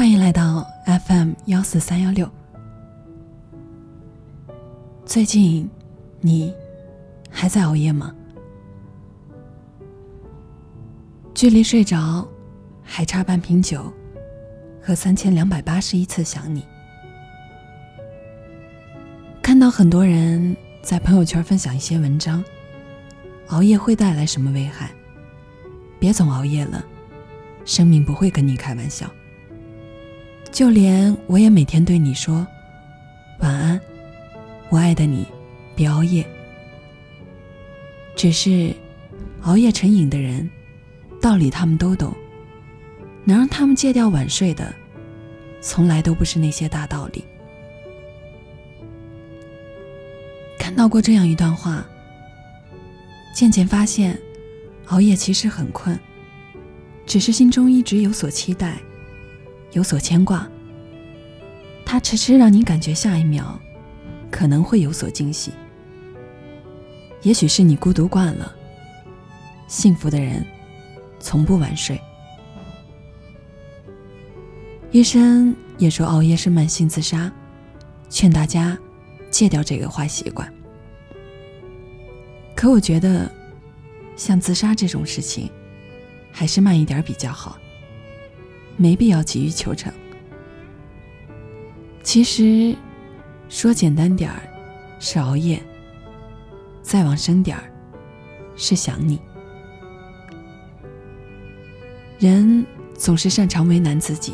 欢迎来到 FM 幺四三幺六。最近你还在熬夜吗？距离睡着还差半瓶酒和三千两百八十一次想你。看到很多人在朋友圈分享一些文章，熬夜会带来什么危害？别总熬夜了，生命不会跟你开玩笑。就连我也每天对你说晚安，我爱的你，别熬夜。只是熬夜成瘾的人，道理他们都懂，能让他们戒掉晚睡的，从来都不是那些大道理。看到过这样一段话，渐渐发现，熬夜其实很困，只是心中一直有所期待。有所牵挂，它迟迟让你感觉下一秒可能会有所惊喜。也许是你孤独惯了，幸福的人从不晚睡。医生也说熬夜是慢性自杀，劝大家戒掉这个坏习惯。可我觉得，像自杀这种事情，还是慢一点比较好。没必要急于求成。其实，说简单点儿，是熬夜；再往深点儿，是想你。人总是擅长为难自己，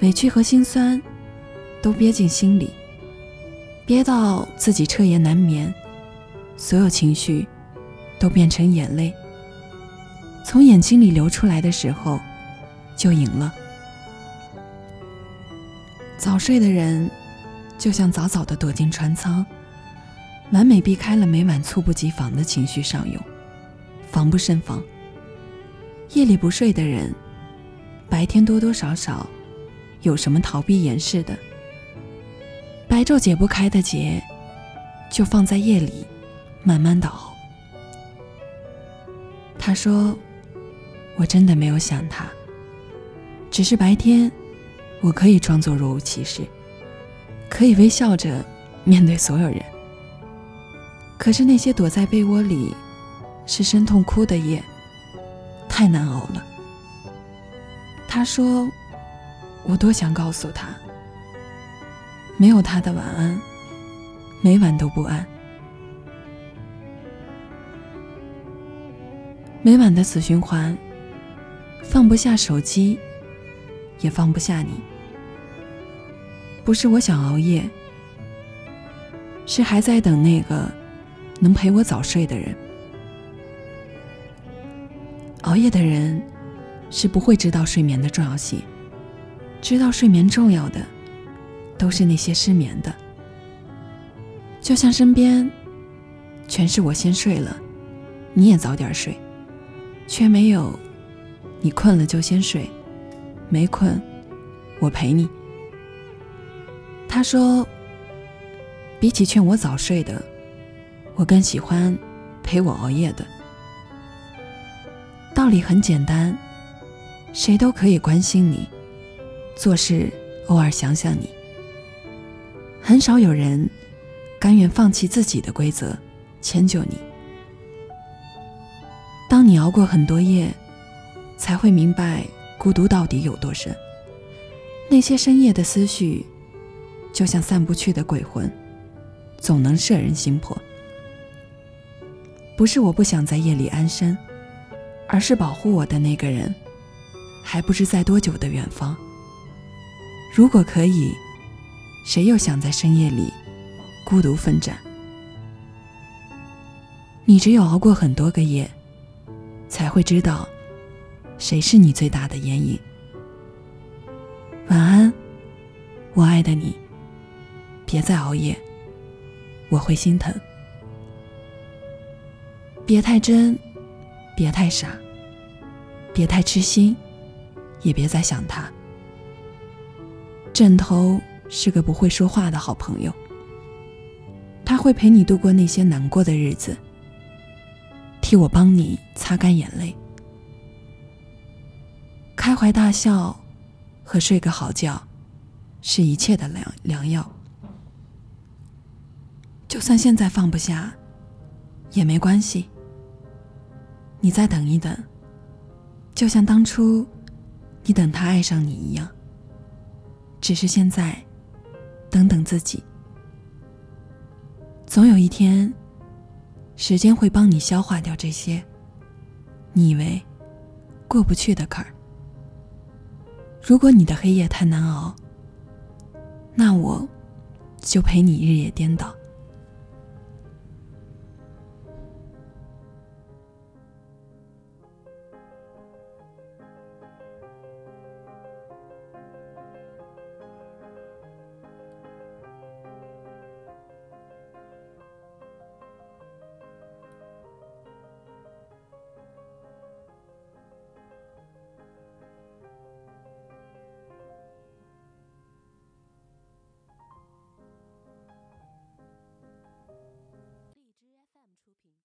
委屈和心酸都憋进心里，憋到自己彻夜难眠，所有情绪都变成眼泪，从眼睛里流出来的时候。就赢了。早睡的人，就像早早的躲进船舱，完美避开了每晚猝不及防的情绪上涌，防不胜防。夜里不睡的人，白天多多少少有什么逃避掩饰的，白昼解不开的结，就放在夜里慢慢的熬。他说：“我真的没有想他。”只是白天，我可以装作若无其事，可以微笑着面对所有人。可是那些躲在被窝里失声痛哭的夜，太难熬了。他说：“我多想告诉他，没有他的晚安，每晚都不安。每晚的死循环，放不下手机。”也放不下你，不是我想熬夜，是还在等那个能陪我早睡的人。熬夜的人是不会知道睡眠的重要性，知道睡眠重要的都是那些失眠的。就像身边全是我先睡了，你也早点睡，却没有你困了就先睡。没困，我陪你。他说：“比起劝我早睡的，我更喜欢陪我熬夜的。”道理很简单，谁都可以关心你，做事偶尔想想你。很少有人甘愿放弃自己的规则，迁就你。当你熬过很多夜，才会明白。孤独到底有多深？那些深夜的思绪，就像散不去的鬼魂，总能摄人心魄。不是我不想在夜里安身，而是保护我的那个人，还不知在多久的远方。如果可以，谁又想在深夜里孤独奋战？你只有熬过很多个夜，才会知道。谁是你最大的眼影？晚安，我爱的你。别再熬夜，我会心疼。别太真，别太傻，别太痴心，也别再想他。枕头是个不会说话的好朋友，他会陪你度过那些难过的日子，替我帮你擦干眼泪。开怀大笑和睡个好觉，是一切的良良药。就算现在放不下，也没关系。你再等一等，就像当初你等他爱上你一样。只是现在，等等自己，总有一天，时间会帮你消化掉这些你以为过不去的坎儿。如果你的黑夜太难熬，那我就陪你日夜颠倒。